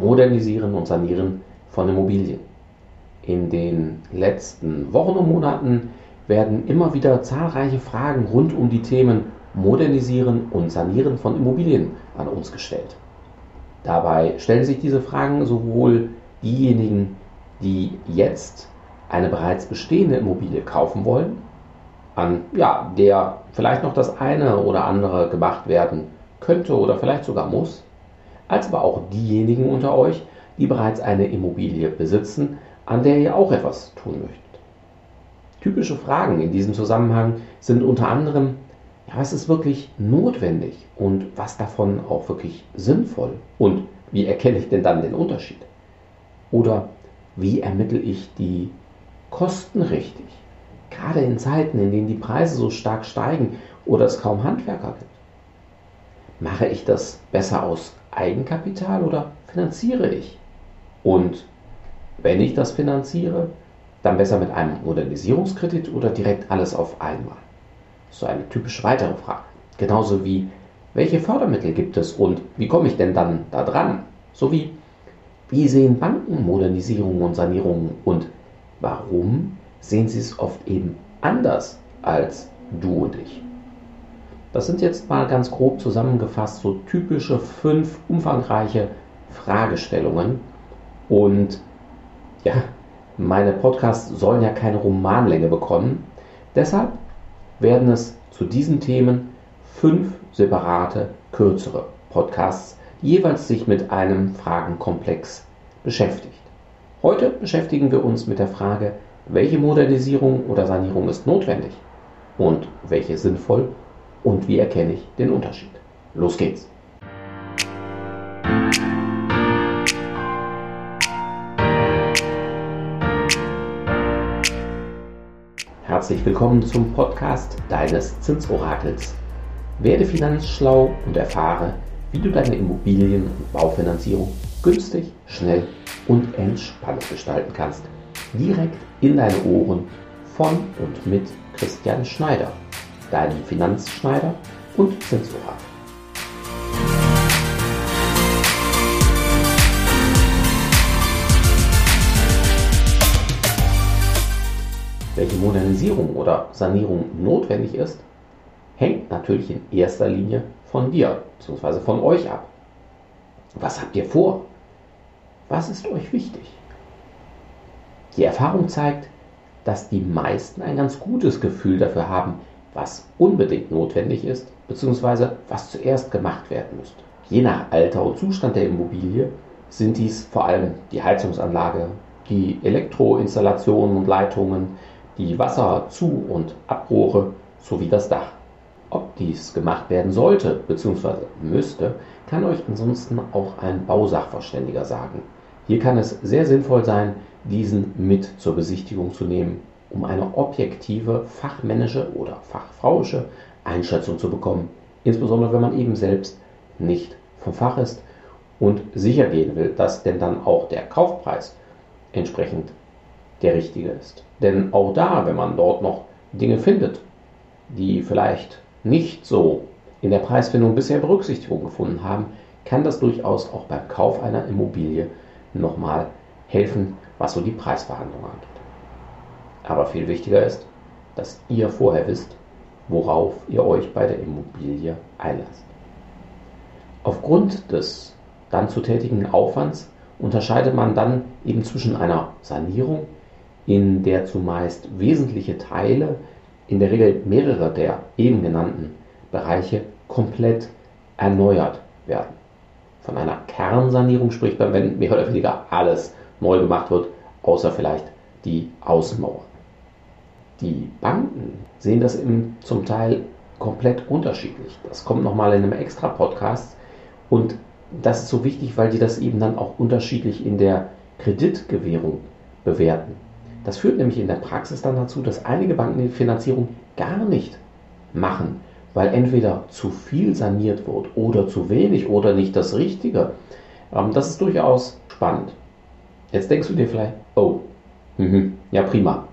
Modernisieren und Sanieren von Immobilien. In den letzten Wochen und Monaten werden immer wieder zahlreiche Fragen rund um die Themen Modernisieren und Sanieren von Immobilien an uns gestellt. Dabei stellen sich diese Fragen sowohl diejenigen, die jetzt eine bereits bestehende Immobilie kaufen wollen, an ja, der vielleicht noch das eine oder andere gemacht werden könnte oder vielleicht sogar muss, als aber auch diejenigen unter euch, die bereits eine Immobilie besitzen, an der ihr auch etwas tun möchtet. Typische Fragen in diesem Zusammenhang sind unter anderem, ja, was ist wirklich notwendig und was davon auch wirklich sinnvoll und wie erkenne ich denn dann den Unterschied? Oder wie ermittle ich die Kosten richtig? Gerade in Zeiten, in denen die Preise so stark steigen oder es kaum Handwerker gibt. Mache ich das besser aus Eigenkapital oder finanziere ich? Und wenn ich das finanziere, dann besser mit einem Modernisierungskredit oder direkt alles auf einmal? So eine typisch weitere Frage. Genauso wie, welche Fördermittel gibt es und wie komme ich denn dann da dran? Sowie, wie sehen Banken Modernisierung und Sanierung und warum sehen sie es oft eben anders als du und ich? Das sind jetzt mal ganz grob zusammengefasst so typische fünf umfangreiche Fragestellungen. Und ja, meine Podcasts sollen ja keine Romanlänge bekommen. Deshalb werden es zu diesen Themen fünf separate, kürzere Podcasts, die jeweils sich mit einem Fragenkomplex beschäftigt. Heute beschäftigen wir uns mit der Frage, welche Modernisierung oder Sanierung ist notwendig und welche sinnvoll und wie erkenne ich den Unterschied. Los geht's! Herzlich willkommen zum Podcast deines Zinsorakels. Werde finanzschlau und erfahre, wie du deine Immobilien- und Baufinanzierung günstig, schnell und entspannt gestalten kannst. Direkt in deine Ohren von und mit Christian Schneider, deinem Finanzschneider und Zinsorakel. welche Modernisierung oder Sanierung notwendig ist, hängt natürlich in erster Linie von dir bzw. von euch ab. Was habt ihr vor? Was ist euch wichtig? Die Erfahrung zeigt, dass die meisten ein ganz gutes Gefühl dafür haben, was unbedingt notwendig ist bzw. was zuerst gemacht werden müsste. Je nach Alter und Zustand der Immobilie sind dies vor allem die Heizungsanlage, die Elektroinstallationen und Leitungen, die Wasserzu- und Abrohre sowie das Dach. Ob dies gemacht werden sollte bzw. müsste, kann euch ansonsten auch ein Bausachverständiger sagen. Hier kann es sehr sinnvoll sein, diesen mit zur Besichtigung zu nehmen, um eine objektive fachmännische oder fachfrauische Einschätzung zu bekommen, insbesondere wenn man eben selbst nicht vom Fach ist und sicher gehen will, dass denn dann auch der Kaufpreis entsprechend der richtige ist. Denn auch da, wenn man dort noch Dinge findet, die vielleicht nicht so in der Preisfindung bisher Berücksichtigung gefunden haben, kann das durchaus auch beim Kauf einer Immobilie nochmal helfen, was so die Preisverhandlung angeht. Aber viel wichtiger ist, dass ihr vorher wisst, worauf ihr euch bei der Immobilie einlasst. Aufgrund des dann zu tätigen Aufwands unterscheidet man dann eben zwischen einer Sanierung in der zumeist wesentliche Teile, in der Regel mehrere der eben genannten Bereiche, komplett erneuert werden. Von einer Kernsanierung spricht man, wenn mehr oder weniger alles neu gemacht wird, außer vielleicht die Außenmauer. Die Banken sehen das im, zum Teil komplett unterschiedlich. Das kommt nochmal in einem extra Podcast und das ist so wichtig, weil die das eben dann auch unterschiedlich in der Kreditgewährung bewerten. Das führt nämlich in der Praxis dann dazu, dass einige Banken die Finanzierung gar nicht machen, weil entweder zu viel saniert wird oder zu wenig oder nicht das Richtige. Ähm, das ist durchaus spannend. Jetzt denkst du dir vielleicht, oh, mh, ja prima,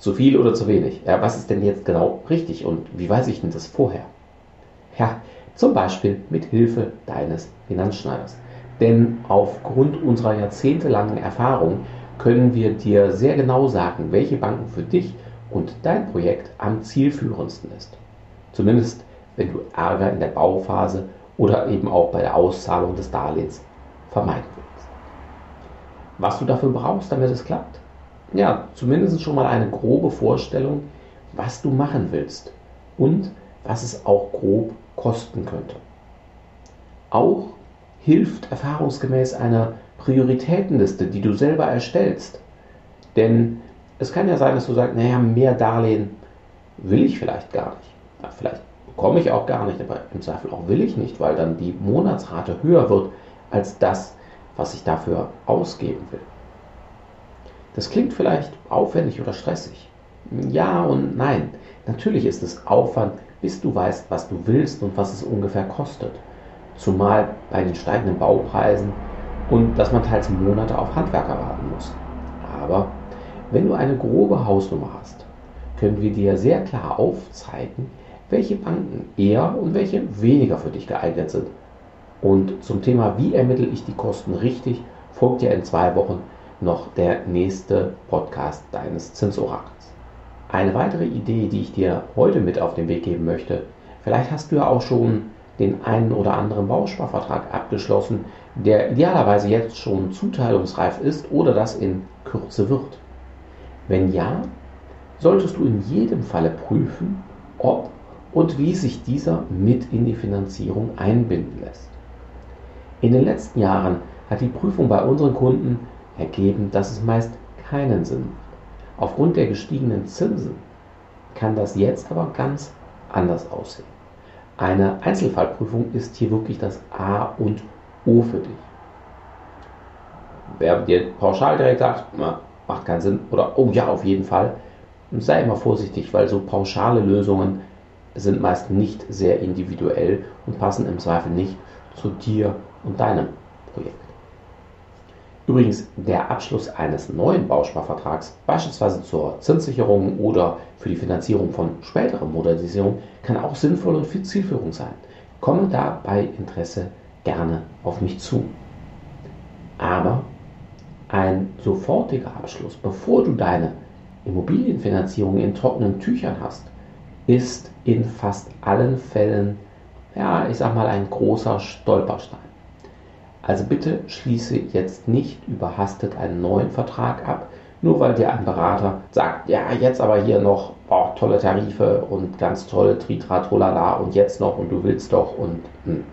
zu viel oder zu wenig. Ja, was ist denn jetzt genau richtig und wie weiß ich denn das vorher? Ja, zum Beispiel mit Hilfe deines Finanzschneiders. Denn aufgrund unserer jahrzehntelangen Erfahrung können wir dir sehr genau sagen, welche Banken für dich und dein Projekt am zielführendsten ist. Zumindest wenn du Ärger in der Bauphase oder eben auch bei der Auszahlung des Darlehens vermeiden willst. Was du dafür brauchst, damit es klappt? Ja, zumindest schon mal eine grobe Vorstellung, was du machen willst und was es auch grob kosten könnte. Auch hilft erfahrungsgemäß eine Prioritätenliste, die du selber erstellst. Denn es kann ja sein, dass du sagst, naja, mehr Darlehen will ich vielleicht gar nicht. Ja, vielleicht bekomme ich auch gar nicht, aber im Zweifel auch will ich nicht, weil dann die Monatsrate höher wird als das, was ich dafür ausgeben will. Das klingt vielleicht aufwendig oder stressig. Ja und nein. Natürlich ist es Aufwand, bis du weißt, was du willst und was es ungefähr kostet. Zumal bei den steigenden Baupreisen und dass man teils Monate auf Handwerker warten muss. Aber wenn du eine grobe Hausnummer hast, können wir dir sehr klar aufzeigen, welche Banken eher und welche weniger für dich geeignet sind. Und zum Thema, wie ermittle ich die Kosten richtig, folgt ja in zwei Wochen noch der nächste Podcast deines Zinsorakels. Eine weitere Idee, die ich dir heute mit auf den Weg geben möchte, vielleicht hast du ja auch schon den einen oder anderen Bausparvertrag abgeschlossen, der idealerweise jetzt schon zuteilungsreif ist oder das in Kürze wird. Wenn ja, solltest du in jedem Falle prüfen, ob und wie sich dieser mit in die Finanzierung einbinden lässt. In den letzten Jahren hat die Prüfung bei unseren Kunden ergeben, dass es meist keinen Sinn macht. Aufgrund der gestiegenen Zinsen kann das jetzt aber ganz anders aussehen. Eine Einzelfallprüfung ist hier wirklich das A und O für dich. Wer dir pauschal direkt sagt, macht keinen Sinn oder oh ja, auf jeden Fall, sei immer vorsichtig, weil so pauschale Lösungen sind meist nicht sehr individuell und passen im Zweifel nicht zu dir und deinem Projekt. Übrigens, der Abschluss eines neuen Bausparvertrags, beispielsweise zur Zinssicherung oder für die Finanzierung von späteren Modernisierungen, kann auch sinnvoll und viel zielführend sein. Komme da bei Interesse gerne auf mich zu. Aber ein sofortiger Abschluss, bevor du deine Immobilienfinanzierung in trockenen Tüchern hast, ist in fast allen Fällen, ja, ich sag mal, ein großer Stolperstein. Also bitte schließe jetzt nicht überhastet einen neuen Vertrag ab, nur weil dir ein Berater sagt, ja, jetzt aber hier noch oh, tolle Tarife und ganz tolle Tritra, Trolala und jetzt noch und du willst doch und mh. Hm.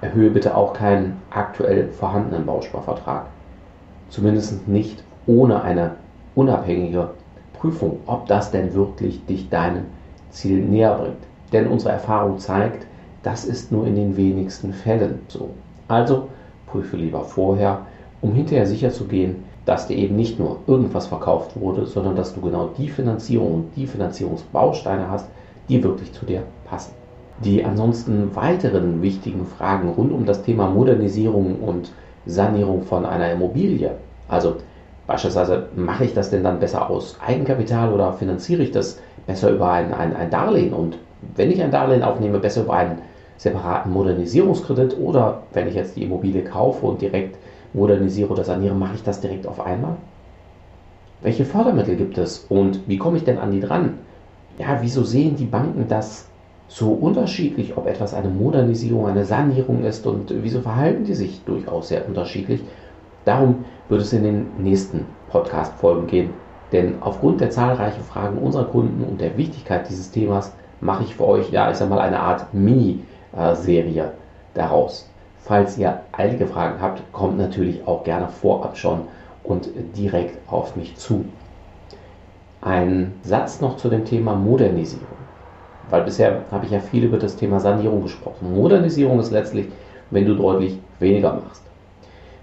erhöhe bitte auch keinen aktuell vorhandenen Bausparvertrag. Zumindest nicht ohne eine unabhängige Prüfung, ob das denn wirklich dich deinem Ziel näher bringt. Denn unsere Erfahrung zeigt, das ist nur in den wenigsten Fällen so. Also prüfe lieber vorher, um hinterher sicher zu gehen, dass dir eben nicht nur irgendwas verkauft wurde, sondern dass du genau die Finanzierung und die Finanzierungsbausteine hast, die wirklich zu dir passen. Die ansonsten weiteren wichtigen Fragen rund um das Thema Modernisierung und Sanierung von einer Immobilie, also beispielsweise mache ich das denn dann besser aus Eigenkapital oder finanziere ich das besser über ein, ein, ein Darlehen und wenn ich ein Darlehen aufnehme, besser über einen separaten Modernisierungskredit oder wenn ich jetzt die Immobilie kaufe und direkt modernisiere oder saniere, mache ich das direkt auf einmal? Welche Fördermittel gibt es und wie komme ich denn an die dran? Ja, wieso sehen die Banken das so unterschiedlich, ob etwas eine Modernisierung, eine Sanierung ist und wieso verhalten die sich durchaus sehr unterschiedlich? Darum wird es in den nächsten Podcast-Folgen gehen, denn aufgrund der zahlreichen Fragen unserer Kunden und der Wichtigkeit dieses Themas mache ich für euch, ja, ich sag mal, eine Art Mini- Serie daraus. Falls ihr einige Fragen habt, kommt natürlich auch gerne vorab schon und direkt auf mich zu. Ein Satz noch zu dem Thema Modernisierung. Weil bisher habe ich ja viel über das Thema Sanierung gesprochen. Modernisierung ist letztlich, wenn du deutlich weniger machst.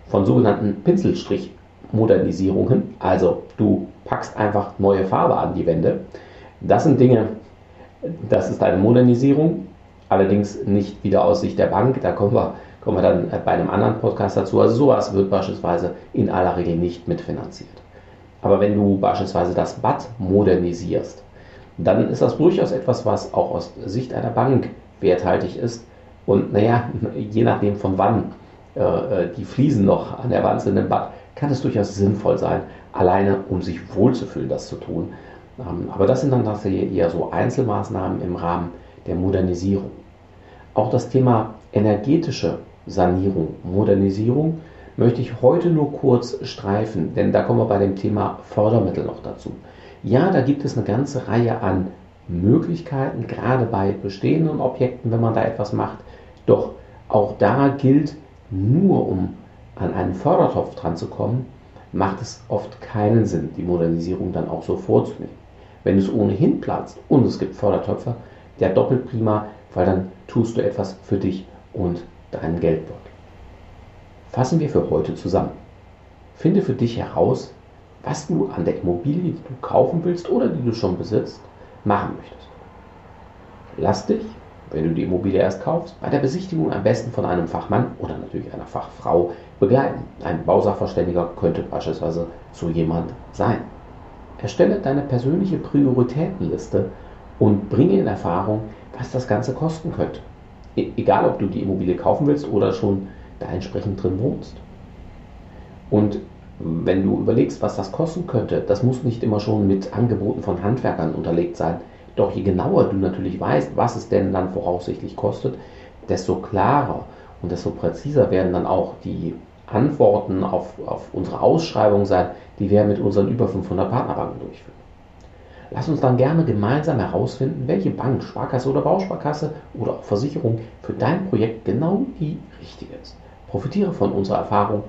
Von sogenannten Pinselstrich-Modernisierungen, also du packst einfach neue Farbe an die Wände. Das sind Dinge, das ist eine Modernisierung allerdings nicht wieder aus Sicht der Bank. Da kommen wir, kommen wir dann bei einem anderen Podcast dazu. Also sowas wird beispielsweise in aller Regel nicht mitfinanziert. Aber wenn du beispielsweise das Bad modernisierst, dann ist das durchaus etwas, was auch aus Sicht einer Bank werthaltig ist. Und naja, je nachdem von wann äh, äh, die Fliesen noch an der Wand sind im Bad, kann es durchaus sinnvoll sein, alleine um sich wohlzufühlen, das zu tun. Ähm, aber das sind dann tatsächlich eher so Einzelmaßnahmen im Rahmen der Modernisierung. Auch das Thema energetische Sanierung, Modernisierung möchte ich heute nur kurz streifen, denn da kommen wir bei dem Thema Fördermittel noch dazu. Ja, da gibt es eine ganze Reihe an Möglichkeiten, gerade bei bestehenden Objekten, wenn man da etwas macht. Doch auch da gilt, nur um an einen Fördertopf dran zu kommen, macht es oft keinen Sinn, die Modernisierung dann auch so vorzunehmen. Wenn es ohnehin platzt und es gibt Fördertöpfe, der doppelt prima, weil dann tust du etwas für dich und deinen Geldbeutel. Fassen wir für heute zusammen. Finde für dich heraus, was du an der Immobilie, die du kaufen willst oder die du schon besitzt, machen möchtest. Lass dich, wenn du die Immobilie erst kaufst, bei der Besichtigung am besten von einem Fachmann oder natürlich einer Fachfrau begleiten. Ein Bausachverständiger könnte beispielsweise so jemand sein. Erstelle deine persönliche Prioritätenliste und bringe in Erfahrung, was das Ganze kosten könnte. E egal, ob du die Immobilie kaufen willst oder schon da entsprechend drin wohnst. Und wenn du überlegst, was das kosten könnte, das muss nicht immer schon mit Angeboten von Handwerkern unterlegt sein. Doch je genauer du natürlich weißt, was es denn dann voraussichtlich kostet, desto klarer und desto präziser werden dann auch die Antworten auf, auf unsere Ausschreibung sein, die wir mit unseren über 500 Partnerbanken durchführen. Lass uns dann gerne gemeinsam herausfinden, welche Bank, Sparkasse oder Bausparkasse oder auch Versicherung für dein Projekt genau die richtige ist. Profitiere von unserer Erfahrung,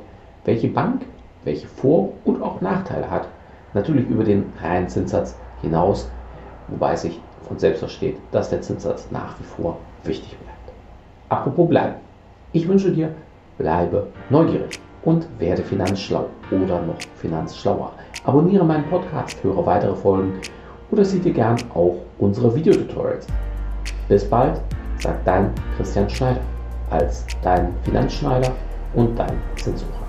welche Bank welche Vor- und auch Nachteile hat. Natürlich über den reinen Zinssatz hinaus, wobei sich von selbst versteht, dass der Zinssatz nach wie vor wichtig bleibt. Apropos bleiben. Ich wünsche dir, bleibe neugierig und werde finanzschlau oder noch finanzschlauer. Abonniere meinen Podcast, höre weitere Folgen oder sieh dir gern auch unsere Videotutorials. Bis bald, sagt dein Christian Schneider als dein Finanzschneider und dein Zinssucher.